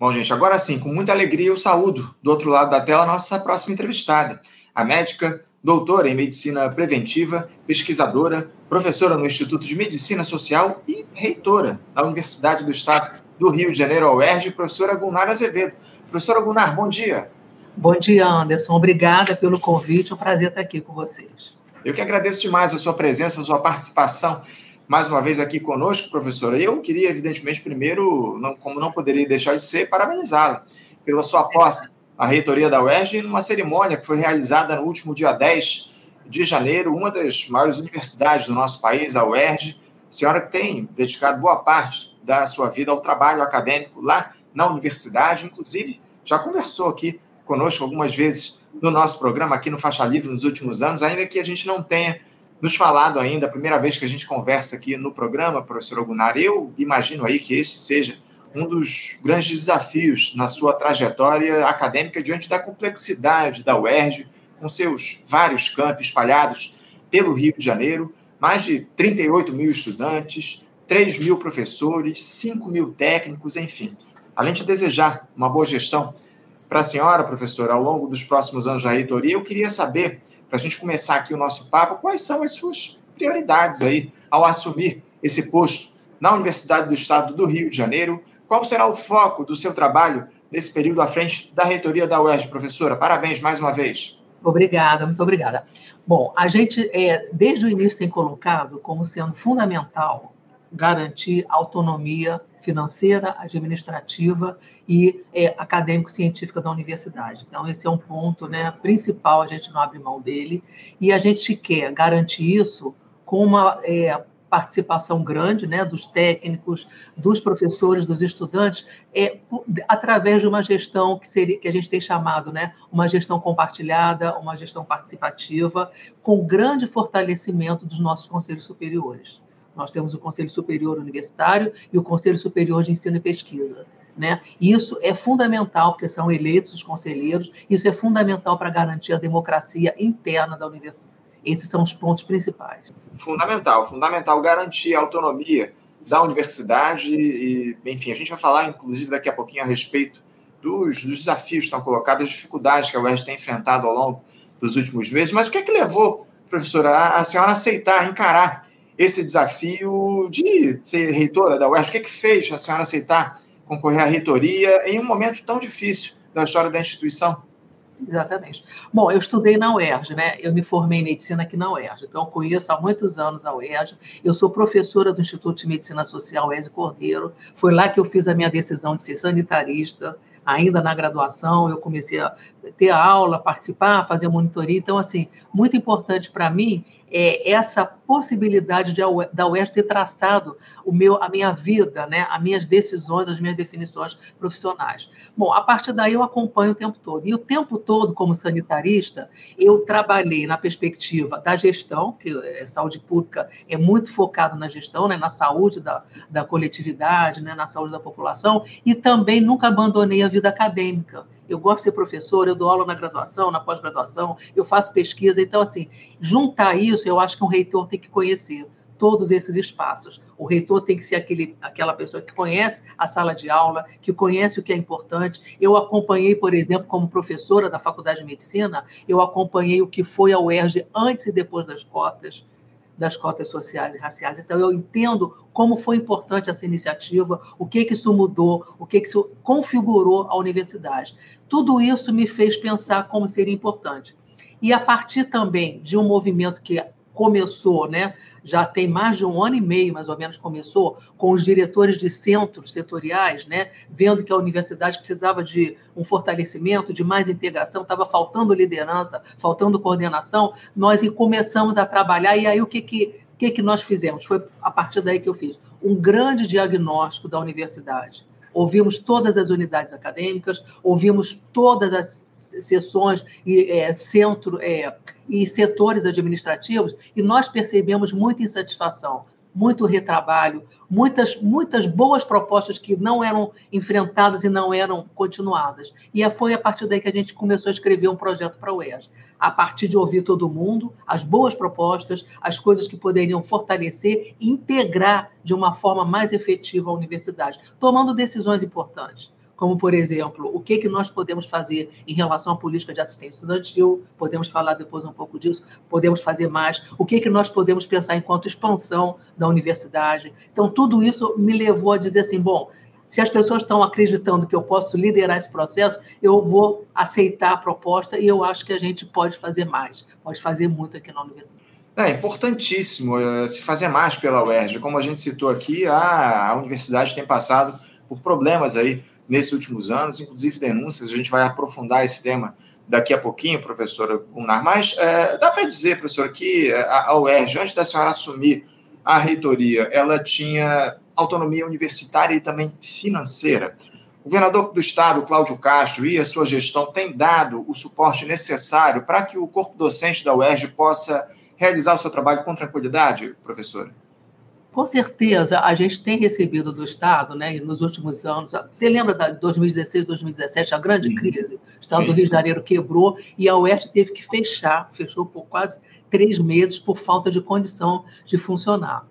Bom, gente, agora sim, com muita alegria, eu saúdo do outro lado da tela a nossa próxima entrevistada, a médica, doutora em medicina preventiva, pesquisadora, professora no Instituto de Medicina Social e reitora da Universidade do Estado do Rio de Janeiro, a UERJ, professora Gunnar Azevedo. Professora Gunnar, bom dia. Bom dia, Anderson. Obrigada pelo convite. É um prazer estar aqui com vocês. Eu que agradeço demais a sua presença, a sua participação mais uma vez aqui conosco, professora. Eu queria, evidentemente, primeiro, não, como não poderia deixar de ser, parabenizá-la pela sua posse à reitoria da UERJ numa cerimônia que foi realizada no último dia 10 de janeiro, uma das maiores universidades do nosso país, a UERJ. Senhora que tem dedicado boa parte da sua vida ao trabalho acadêmico lá na universidade, inclusive já conversou aqui conosco algumas vezes no nosso programa aqui no Faixa Livre nos últimos anos, ainda que a gente não tenha nos falado ainda, a primeira vez que a gente conversa aqui no programa, professor Ogunar, eu imagino aí que este seja um dos grandes desafios na sua trajetória acadêmica diante da complexidade da UERJ, com seus vários campos espalhados pelo Rio de Janeiro, mais de 38 mil estudantes, 3 mil professores, 5 mil técnicos, enfim. Além de desejar uma boa gestão para a senhora, professora, ao longo dos próximos anos da reitoria, eu queria saber para a gente começar aqui o nosso papo, quais são as suas prioridades aí ao assumir esse posto na Universidade do Estado do Rio de Janeiro? Qual será o foco do seu trabalho nesse período à frente da reitoria da UERJ, professora? Parabéns mais uma vez. Obrigada, muito obrigada. Bom, a gente, é, desde o início, tem colocado como sendo fundamental garantir autonomia financeira, administrativa e é, acadêmico-científica da universidade. Então, esse é um ponto né, principal, a gente não abre mão dele, e a gente quer garantir isso com uma é, participação grande né, dos técnicos, dos professores, dos estudantes, é, através de uma gestão que, seria, que a gente tem chamado né, uma gestão compartilhada, uma gestão participativa, com grande fortalecimento dos nossos conselhos superiores. Nós temos o Conselho Superior Universitário e o Conselho Superior de Ensino e Pesquisa. Né? Isso é fundamental, porque são eleitos os conselheiros, isso é fundamental para garantir a democracia interna da universidade. Esses são os pontos principais. Fundamental, fundamental garantir a autonomia da universidade e, enfim, a gente vai falar, inclusive, daqui a pouquinho a respeito dos, dos desafios que estão colocados, as dificuldades que a UERJ tem enfrentado ao longo dos últimos meses, mas o que é que levou, professora, a, a senhora aceitar, encarar esse desafio de ser reitora da UERJ? O que, é que fez a senhora aceitar concorrer à reitoria em um momento tão difícil da história da instituição? Exatamente. Bom, eu estudei na UERJ, né? Eu me formei em medicina aqui na UERJ, então conheço há muitos anos a UERJ. Eu sou professora do Instituto de Medicina Social Ezio Cordeiro. Foi lá que eu fiz a minha decisão de ser sanitarista. Ainda na graduação, eu comecei a ter aula, participar, fazer monitoria. Então, assim, muito importante para mim é, essa possibilidade de, da UERJ ter traçado o meu, a minha vida, né, as minhas decisões, as minhas definições profissionais. Bom, a partir daí eu acompanho o tempo todo. E o tempo todo, como sanitarista, eu trabalhei na perspectiva da gestão, que é, saúde pública é muito focado na gestão, né, na saúde da, da coletividade, né, na saúde da população, e também nunca abandonei a vida acadêmica eu gosto de ser professor, eu dou aula na graduação, na pós-graduação, eu faço pesquisa. Então, assim, juntar isso, eu acho que um reitor tem que conhecer todos esses espaços. O reitor tem que ser aquele, aquela pessoa que conhece a sala de aula, que conhece o que é importante. Eu acompanhei, por exemplo, como professora da Faculdade de Medicina, eu acompanhei o que foi a UERJ antes e depois das cotas das cotas sociais e raciais. Então, eu entendo como foi importante essa iniciativa, o que, que isso mudou, o que, que isso configurou a universidade. Tudo isso me fez pensar como seria importante. E a partir também de um movimento que começou, né? Já tem mais de um ano e meio, mais ou menos, começou com os diretores de centros setoriais, né? Vendo que a universidade precisava de um fortalecimento, de mais integração, estava faltando liderança, faltando coordenação. Nós começamos a trabalhar e aí o que que que, que nós fizemos? Foi a partir daí que eu fiz um grande diagnóstico da universidade ouvimos todas as unidades acadêmicas, ouvimos todas as sessões e é, centro é, e setores administrativos e nós percebemos muita insatisfação, muito retrabalho, muitas muitas boas propostas que não eram enfrentadas e não eram continuadas. E foi a partir daí que a gente começou a escrever um projeto para o UES a partir de ouvir todo mundo, as boas propostas, as coisas que poderiam fortalecer e integrar de uma forma mais efetiva a universidade, tomando decisões importantes. Como, por exemplo, o que, que nós podemos fazer em relação à política de assistência estudantil, podemos falar depois um pouco disso, podemos fazer mais, o que, que nós podemos pensar enquanto expansão da universidade. Então, tudo isso me levou a dizer assim, bom, se as pessoas estão acreditando que eu posso liderar esse processo, eu vou aceitar a proposta e eu acho que a gente pode fazer mais, pode fazer muito aqui na universidade. É importantíssimo eh, se fazer mais pela UERJ. Como a gente citou aqui, a, a universidade tem passado por problemas aí nesses últimos anos, inclusive denúncias. A gente vai aprofundar esse tema daqui a pouquinho, professora Gunnar. Mas é, dá para dizer, professora, que a, a UERJ, antes da senhora assumir a reitoria, ela tinha autonomia universitária e também financeira. O governador do estado, Cláudio Castro, e a sua gestão têm dado o suporte necessário para que o corpo docente da UERJ possa realizar o seu trabalho com tranquilidade, professora? Com certeza, a gente tem recebido do Estado, né, nos últimos anos. Você lembra da 2016, 2017, a grande Sim. crise? O Estado Sim. do Rio de Janeiro quebrou e a Oeste teve que fechar, fechou por quase três meses por falta de condição de funcionar,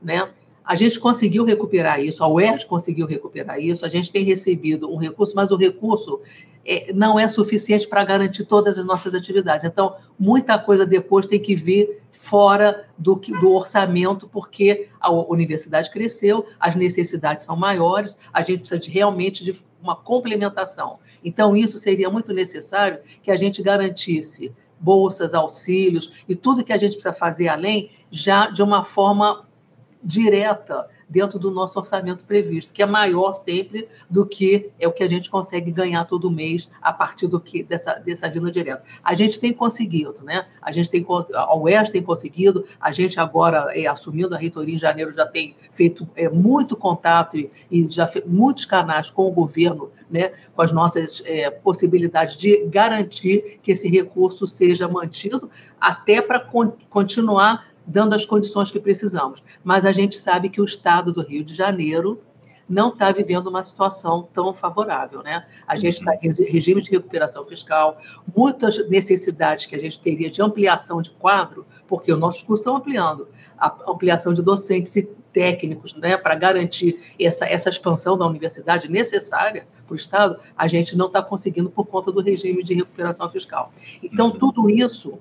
né? A gente conseguiu recuperar isso, a UERJ conseguiu recuperar isso, a gente tem recebido um recurso, mas o recurso é, não é suficiente para garantir todas as nossas atividades. Então, muita coisa depois tem que vir fora do, do orçamento, porque a universidade cresceu, as necessidades são maiores, a gente precisa de, realmente de uma complementação. Então, isso seria muito necessário que a gente garantisse bolsas, auxílios e tudo que a gente precisa fazer além, já de uma forma direta dentro do nosso orçamento previsto, que é maior sempre do que é o que a gente consegue ganhar todo mês a partir do que dessa, dessa vinda direta. A gente tem conseguido, né? A gente tem a UES tem conseguido, a gente agora é, assumindo a reitoria em janeiro já tem feito é, muito contato e, e já muitos canais com o governo, né? Com as nossas é, possibilidades de garantir que esse recurso seja mantido até para con continuar dando as condições que precisamos. Mas a gente sabe que o Estado do Rio de Janeiro não está vivendo uma situação tão favorável. Né? A gente está em regime de recuperação fiscal, muitas necessidades que a gente teria de ampliação de quadro, porque os nossos cursos estão ampliando, a ampliação de docentes e técnicos né, para garantir essa, essa expansão da universidade necessária para o Estado, a gente não está conseguindo por conta do regime de recuperação fiscal. Então, uhum. tudo isso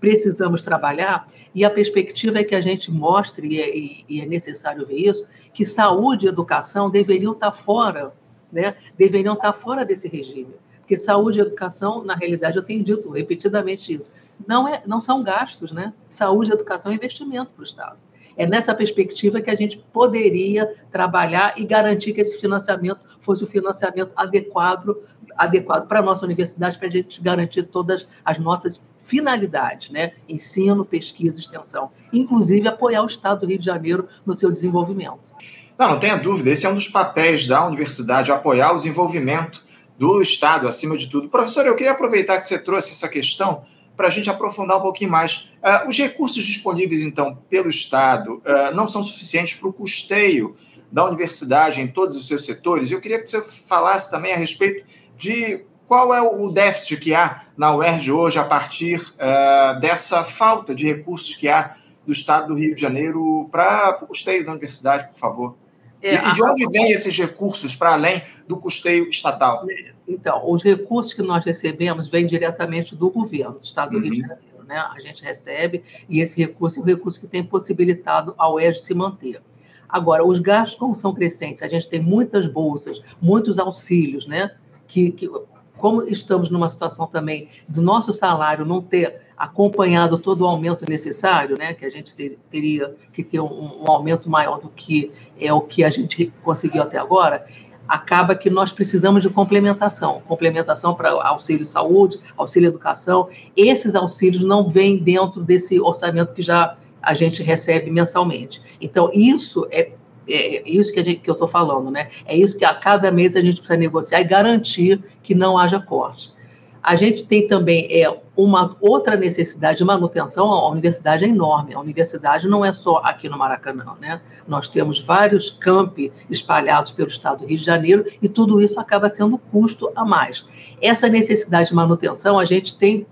precisamos trabalhar, e a perspectiva é que a gente mostre, e é, e é necessário ver isso, que saúde e educação deveriam estar fora, né? deveriam estar fora desse regime. Porque saúde e educação, na realidade, eu tenho dito repetidamente isso, não, é, não são gastos, né? Saúde e educação é investimento para o Estado. É nessa perspectiva que a gente poderia trabalhar e garantir que esse financiamento fosse o financiamento adequado, adequado para a nossa universidade, para a gente garantir todas as nossas finalidades, né? Ensino, pesquisa, extensão. Inclusive apoiar o Estado do Rio de Janeiro no seu desenvolvimento. Não, não tenha dúvida, esse é um dos papéis da universidade, apoiar o desenvolvimento do Estado, acima de tudo. Professor, eu queria aproveitar que você trouxe essa questão para a gente aprofundar um pouquinho mais. Uh, os recursos disponíveis, então, pelo Estado uh, não são suficientes para o custeio da universidade em todos os seus setores. Eu queria que você falasse também a respeito de qual é o déficit que há na UERJ hoje a partir uh, dessa falta de recursos que há do Estado do Rio de Janeiro para o custeio da universidade, por favor? É, e, de onde vêm esses recursos para além do custeio estatal? Então, os recursos que nós recebemos vêm diretamente do governo do Estado do uhum. Rio de uhum. Janeiro. Né? A gente recebe e esse recurso é o recurso que tem possibilitado a UERJ se manter. Agora, os gastos, como são crescentes, a gente tem muitas bolsas, muitos auxílios, né? Que, que como estamos numa situação também do nosso salário não ter acompanhado todo o aumento necessário, né, que a gente teria que ter um, um aumento maior do que é o que a gente conseguiu até agora, acaba que nós precisamos de complementação, complementação para auxílio saúde, auxílio educação. Esses auxílios não vêm dentro desse orçamento que já a gente recebe mensalmente. Então, isso é é, é isso que, gente, que eu estou falando, né? É isso que a cada mês a gente precisa negociar e garantir que não haja corte. A gente tem também é, uma outra necessidade de manutenção, a universidade é enorme, a universidade não é só aqui no Maracanã, né? Nós temos vários campi espalhados pelo estado do Rio de Janeiro e tudo isso acaba sendo custo a mais. Essa necessidade de manutenção a gente tem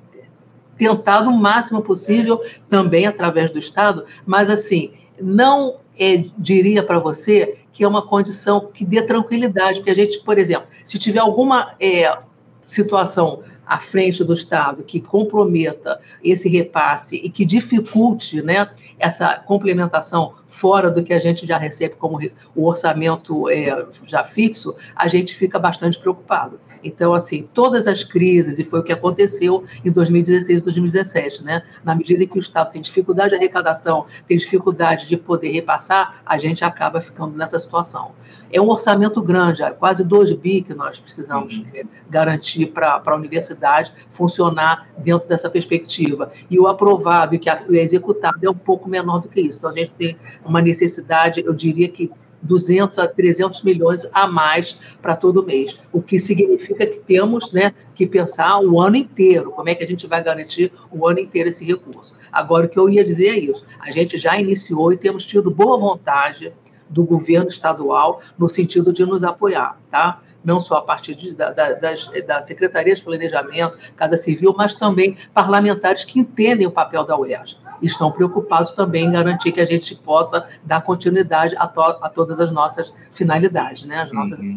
tentado o máximo possível também através do estado, mas assim, não é, diria para você que é uma condição que dê tranquilidade, porque a gente, por exemplo, se tiver alguma é, situação à frente do Estado que comprometa esse repasse e que dificulte né, essa complementação fora do que a gente já recebe como o orçamento é, já fixo, a gente fica bastante preocupado. Então, assim, todas as crises, e foi o que aconteceu em 2016 e 2017, né? Na medida em que o Estado tem dificuldade de arrecadação, tem dificuldade de poder repassar, a gente acaba ficando nessa situação. É um orçamento grande, é quase 2 bi que nós precisamos uhum. é, garantir para a universidade funcionar dentro dessa perspectiva. E o aprovado e que o executado é um pouco menor do que isso. Então, a gente tem uma necessidade, eu diria que 200 a 300 milhões a mais para todo mês, o que significa que temos né, que pensar o ano inteiro, como é que a gente vai garantir o ano inteiro esse recurso. Agora, o que eu ia dizer é isso, a gente já iniciou e temos tido boa vontade do governo estadual no sentido de nos apoiar, tá? não só a partir de, da, da, das, da Secretaria de Planejamento, Casa Civil, mas também parlamentares que entendem o papel da UERJ estão preocupados também em garantir que a gente possa dar continuidade a, to a todas as nossas finalidades, né, as nossas uhum.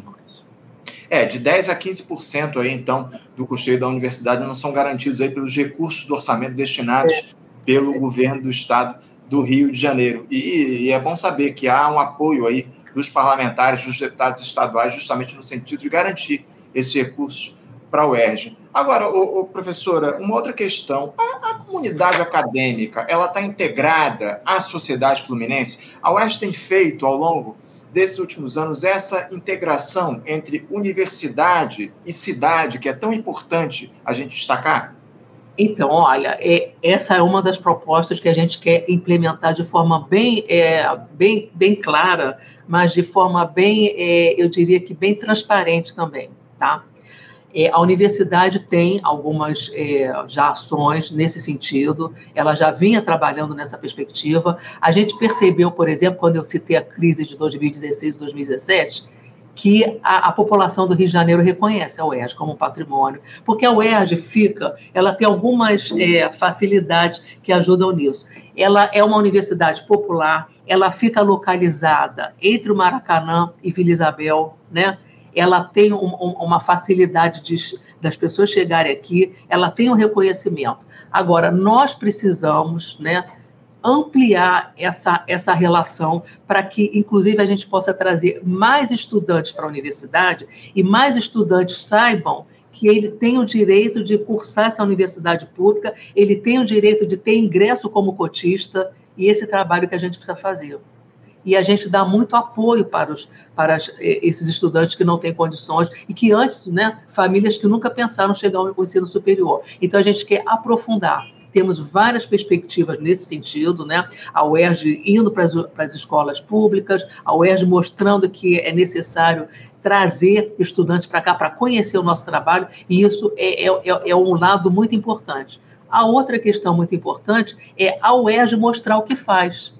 É, de 10 a 15% aí, então, do custeio da universidade não são garantidos aí pelos recursos do orçamento destinados é. pelo é. governo do estado do Rio de Janeiro. E, e, é bom saber que há um apoio aí dos parlamentares, dos deputados estaduais, justamente no sentido de garantir esses recursos para o UERJ. Agora, ô, ô, professora, uma outra questão. A, a comunidade acadêmica, ela está integrada à sociedade fluminense? A UERJ tem feito, ao longo desses últimos anos, essa integração entre universidade e cidade, que é tão importante a gente destacar? Então, olha, é, essa é uma das propostas que a gente quer implementar de forma bem, é, bem, bem clara, mas de forma bem, é, eu diria que bem transparente também, tá? É, a universidade tem algumas é, já ações nesse sentido, ela já vinha trabalhando nessa perspectiva. A gente percebeu, por exemplo, quando eu citei a crise de 2016 e 2017, que a, a, população do Rio de Janeiro reconhece a UERJ como patrimônio, porque a UERJ fica, ela tem algumas é, facilidades que ajudam nisso. Ela é uma universidade popular, ela fica localizada entre o Maracanã e Vila Isabel, né? Ela tem um, um, uma facilidade de, das pessoas chegarem aqui, ela tem um reconhecimento. Agora, nós precisamos né, ampliar essa, essa relação para que, inclusive, a gente possa trazer mais estudantes para a universidade e mais estudantes saibam que ele tem o direito de cursar essa universidade pública, ele tem o direito de ter ingresso como cotista, e esse trabalho que a gente precisa fazer e a gente dá muito apoio para, os, para as, esses estudantes que não têm condições e que antes, né, famílias que nunca pensaram chegar ao ensino superior. Então a gente quer aprofundar. Temos várias perspectivas nesse sentido, né? A UERJ indo para as, para as escolas públicas, a UERJ mostrando que é necessário trazer estudantes para cá para conhecer o nosso trabalho, e isso é, é, é, é um lado muito importante. A outra questão muito importante é a UERJ mostrar o que faz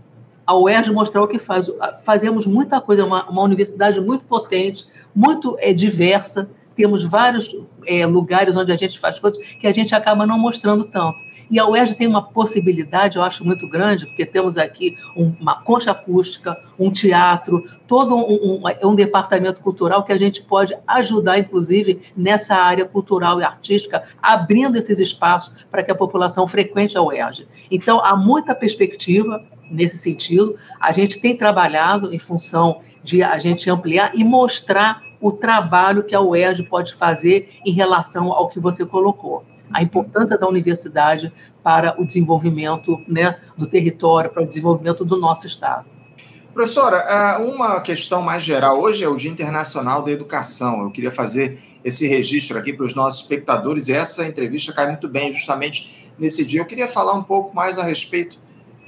a UERJ mostrar o que faz. Fazemos muita coisa, uma, uma universidade muito potente, muito é, diversa, temos vários é, lugares onde a gente faz coisas que a gente acaba não mostrando tanto. E a UERJ tem uma possibilidade, eu acho muito grande, porque temos aqui um, uma concha acústica, um teatro, todo um, um, um, departamento cultural que a gente pode ajudar, inclusive, nessa área cultural e artística, abrindo esses espaços para que a população frequente a UERJ. Então, há muita perspectiva, nesse sentido. A gente tem trabalhado em função de a gente ampliar e mostrar o trabalho que a UERJ pode fazer em relação ao que você colocou. A importância da universidade para o desenvolvimento né, do território, para o desenvolvimento do nosso Estado. Professora, é, uma questão mais geral. Hoje é o Dia Internacional da Educação. Eu queria fazer esse registro aqui para os nossos espectadores essa entrevista cai muito bem justamente nesse dia. Eu queria falar um pouco mais a respeito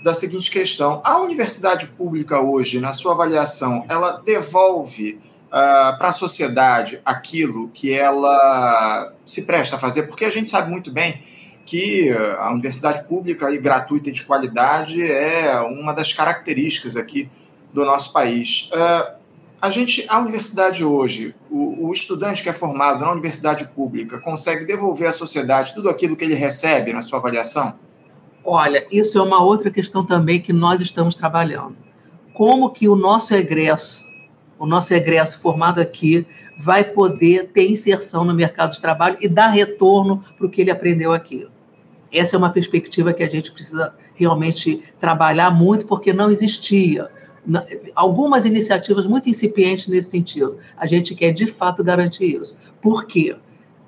da seguinte questão: a universidade pública hoje, na sua avaliação, ela devolve uh, para a sociedade aquilo que ela se presta a fazer? Porque a gente sabe muito bem que a universidade pública e gratuita e de qualidade é uma das características aqui do nosso país. Uh, a gente, a universidade hoje, o, o, estudante que é formado na universidade pública consegue devolver à sociedade tudo aquilo que ele recebe na sua avaliação? Olha, isso é uma outra questão também que nós estamos trabalhando. Como que o nosso egresso o nosso egresso formado aqui vai poder ter inserção no mercado de trabalho e dar retorno para o que ele aprendeu aqui. Essa é uma perspectiva que a gente precisa realmente trabalhar muito, porque não existia algumas iniciativas muito incipientes nesse sentido. A gente quer, de fato, garantir isso. Por quê?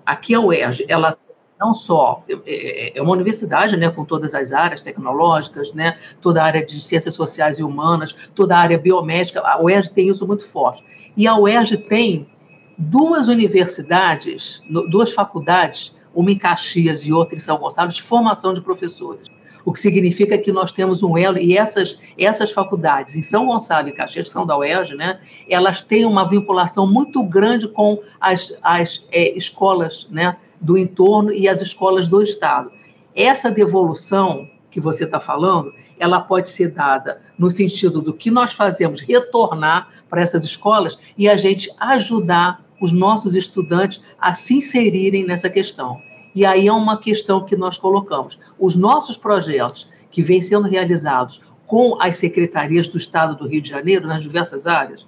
Aqui a UERJ, ela não só é, é, é uma universidade, né, com todas as áreas tecnológicas, né, toda a área de ciências sociais e humanas, toda a área biomédica, a UERJ tem isso muito forte. E a UERJ tem duas universidades, duas faculdades, uma em Caxias e outra em São Gonçalo, de formação de professores. O que significa que nós temos um elo, e essas, essas faculdades, em São Gonçalo e Caxias, que são da UERJ, né, elas têm uma vinculação muito grande com as, as é, escolas né, do entorno e as escolas do Estado. Essa devolução que você está falando, ela pode ser dada no sentido do que nós fazemos retornar para essas escolas e a gente ajudar os nossos estudantes a se inserirem nessa questão. E aí é uma questão que nós colocamos. Os nossos projetos que vêm sendo realizados com as secretarias do Estado do Rio de Janeiro, nas diversas áreas,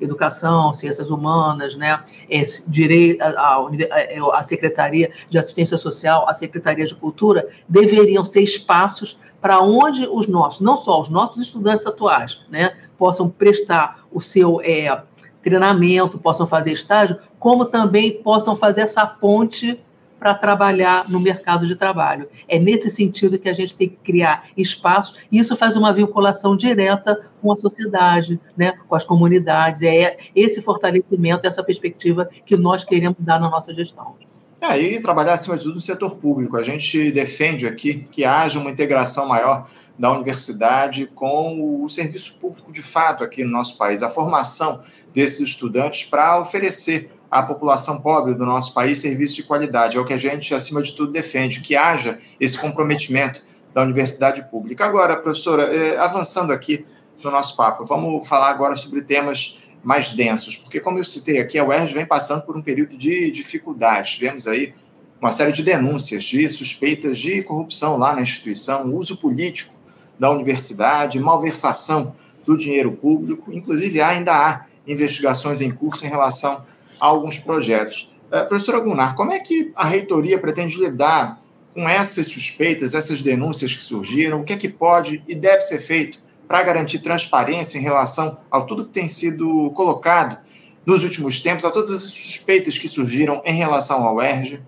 educação, ciências humanas, né, é, direito, a, a, a, Secretaria de Assistência Social, a Secretaria de Cultura, deveriam ser espaços para onde os nossos, não só os nossos estudantes atuais, né, possam prestar o seu é, treinamento, possam fazer estágio, como também possam fazer essa ponte para trabalhar no mercado de trabalho. É nesse sentido que a gente tem que criar espaços, e isso faz uma vinculação direta com a sociedade, né, com as comunidades. É esse fortalecimento, essa perspectiva que nós queremos dar na nossa gestão. É, e trabalhar, acima de tudo, no setor público. A gente defende aqui que haja uma integração maior da universidade com o serviço público de fato aqui no nosso país, a formação desses estudantes para oferecer à população pobre do nosso país serviços de qualidade. É o que a gente, acima de tudo, defende, que haja esse comprometimento da universidade pública. Agora, professora, é, avançando aqui no nosso papo, vamos falar agora sobre temas mais densos, porque, como eu citei aqui, a UERJ vem passando por um período de dificuldades. Tivemos aí uma série de denúncias de suspeitas de corrupção lá na instituição, uso político da universidade, malversação do dinheiro público, inclusive ainda há investigações em curso em relação a alguns projetos. Uh, Gunnar, como é que a reitoria pretende lidar com essas suspeitas, essas denúncias que surgiram? O que é que pode e deve ser feito para garantir transparência em relação a tudo que tem sido colocado nos últimos tempos, a todas as suspeitas que surgiram em relação ao ERJ?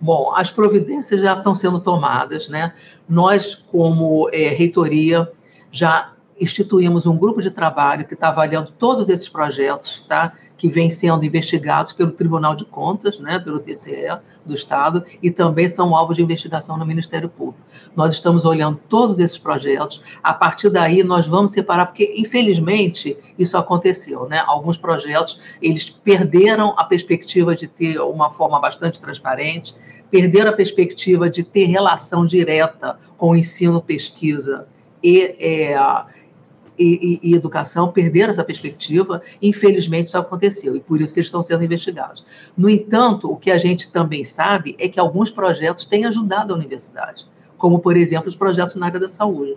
Bom, as providências já estão sendo tomadas, né? Nós, como é, reitoria, já instituímos um grupo de trabalho que está avaliando todos esses projetos, tá? que vêm sendo investigados pelo Tribunal de Contas, né, pelo TCE do Estado, e também são alvos de investigação no Ministério Público. Nós estamos olhando todos esses projetos, a partir daí nós vamos separar, porque infelizmente isso aconteceu, né? Alguns projetos, eles perderam a perspectiva de ter uma forma bastante transparente, perderam a perspectiva de ter relação direta com o ensino, pesquisa e é, e, e, e, educação perderam essa perspectiva. Infelizmente, isso aconteceu e por isso que eles estão sendo investigados. No entanto, o que a gente também sabe é que alguns projetos têm ajudado a universidade, como, por exemplo, os projetos na área da saúde.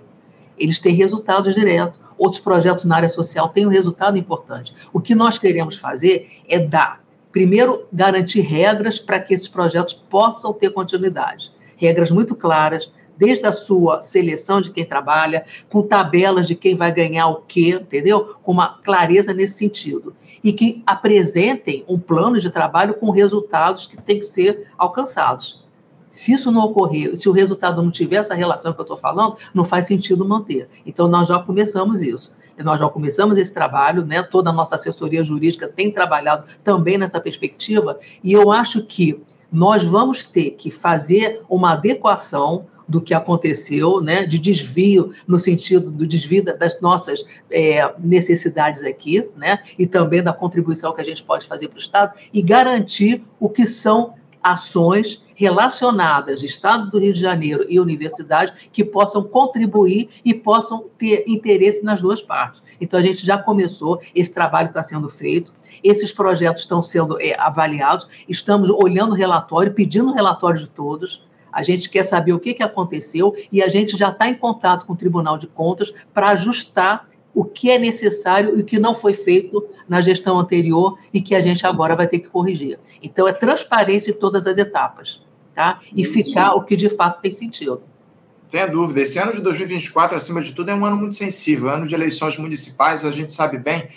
Eles têm resultados diretos. Outros projetos na área social têm um resultado importante. O que nós queremos fazer é dar, primeiro, garantir regras para que esses projetos possam ter continuidade. Regras muito claras, desde a sua seleção de quem trabalha, com tabelas de quem vai ganhar o quê, entendeu? Com uma clareza nesse sentido. E que apresentem um plano de trabalho com resultados que têm que ser alcançados. Se isso não ocorrer, se o resultado não tiver essa relação que eu estou falando, não faz sentido manter. Então, nós já começamos isso. Nós já começamos esse trabalho, né? toda a nossa assessoria jurídica tem trabalhado também nessa perspectiva, e eu acho que nós vamos ter que fazer uma adequação do que aconteceu, né, de desvio, no sentido do desvio das nossas é, necessidades aqui, né, e também da contribuição que a gente pode fazer para o Estado, e garantir o que são ações relacionadas, Estado do Rio de Janeiro e universidade, que possam contribuir e possam ter interesse nas duas partes. Então, a gente já começou, esse trabalho está sendo feito, esses projetos estão sendo é, avaliados, estamos olhando o relatório, pedindo o relatório de todos, a gente quer saber o que, que aconteceu e a gente já está em contato com o Tribunal de Contas para ajustar o que é necessário e o que não foi feito na gestão anterior e que a gente agora vai ter que corrigir. Então, é transparência em todas as etapas, tá? E Isso. ficar o que de fato tem sentido. Tenha dúvida, esse ano de 2024, acima de tudo, é um ano muito sensível, ano de eleições municipais, a gente sabe bem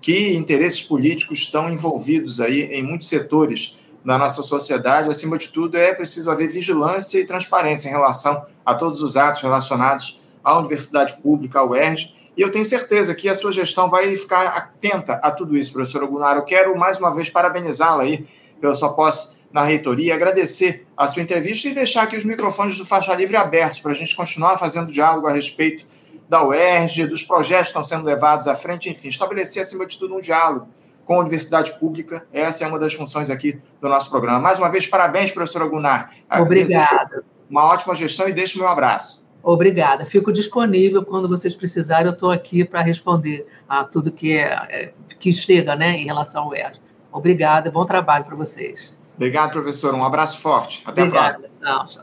que interesses políticos estão envolvidos aí em muitos setores da nossa sociedade. Acima de tudo, é preciso haver vigilância e transparência em relação a todos os atos relacionados à universidade pública, ao UERJ, e eu tenho certeza que a sua gestão vai ficar atenta a tudo isso, professora Gunnar. Eu quero, mais uma vez, parabenizá-la aí pela sua posse na reitoria, agradecer a sua entrevista e deixar aqui os microfones do Faixa Livre abertos para a gente continuar fazendo diálogo a respeito da UERJ, dos projetos que estão sendo levados à frente, enfim, estabelecer, acima de tudo, um diálogo com a universidade pública. Essa é uma das funções aqui do nosso programa. Mais uma vez, parabéns, professora Gunnar. Obrigada. Uma ótima gestão e deixo meu abraço. Obrigada. Fico disponível quando vocês precisarem. Eu estou aqui para responder a tudo que, é, é, que chega né, em relação ao ERJ. Obrigada. Bom trabalho para vocês. Obrigado, professor. Um abraço forte. Até Obrigada. a próxima. Tchau, tchau.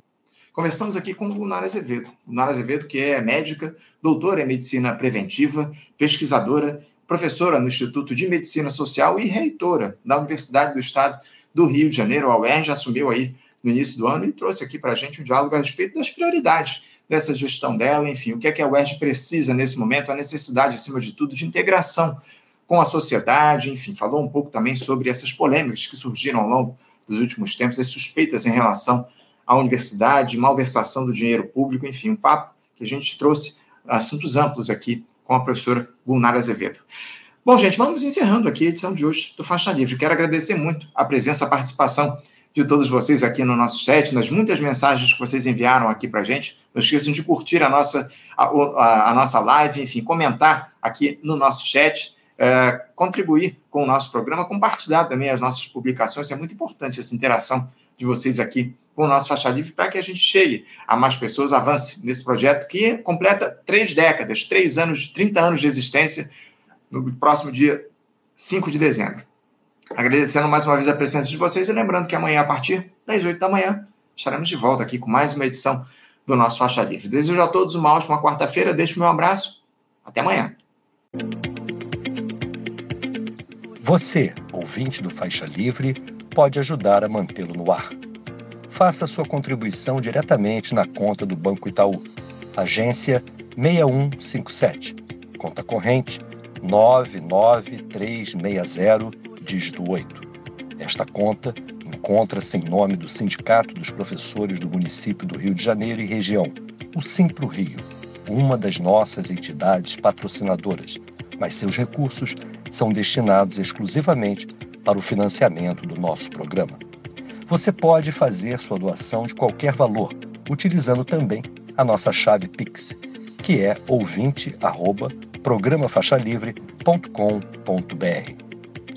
Conversamos aqui com Lunara Azevedo. Lunara Azevedo, que é médica, doutora em medicina preventiva, pesquisadora, professora no Instituto de Medicina Social e reitora da Universidade do Estado do Rio de Janeiro, a UERJ, assumiu aí no início do ano e trouxe aqui para a gente um diálogo a respeito das prioridades dessa gestão dela, enfim, o que é que a UERJ precisa nesse momento, a necessidade, acima de tudo, de integração com a sociedade, enfim, falou um pouco também sobre essas polêmicas que surgiram ao longo dos últimos tempos, as suspeitas em relação à universidade, malversação do dinheiro público, enfim, um papo que a gente trouxe assuntos amplos aqui com a professora Gulnara Azevedo. Bom, gente, vamos encerrando aqui a edição de hoje do Faixa Livre. Quero agradecer muito a presença, a participação de todos vocês aqui no nosso chat, nas muitas mensagens que vocês enviaram aqui para a gente. Não esqueçam de curtir a nossa, a, a, a, nossa live, enfim, comentar aqui no nosso chat, é, contribuir com o nosso programa, compartilhar também as nossas publicações. É muito importante essa interação de vocês aqui com o nosso Faixa Livre para que a gente chegue a mais pessoas, avance nesse projeto que completa três décadas, três anos, 30 anos de existência no próximo dia 5 de dezembro. Agradecendo mais uma vez a presença de vocês e lembrando que amanhã, a partir das 8 da manhã, estaremos de volta aqui com mais uma edição do nosso Faixa Livre. Desejo a todos uma ótima quarta-feira, deixo meu abraço, até amanhã. Você, ouvinte do Faixa Livre, pode ajudar a mantê-lo no ar. Faça sua contribuição diretamente na conta do Banco Itaú, agência 6157, conta corrente 99360 dígito 8. Esta conta encontra-se em nome do Sindicato dos Professores do Município do Rio de Janeiro e região, o Simpro Rio, uma das nossas entidades patrocinadoras, mas seus recursos são destinados exclusivamente para o financiamento do nosso programa. Você pode fazer sua doação de qualquer valor, utilizando também a nossa chave Pix, que é ouvinte@programafaixalivre.com.br.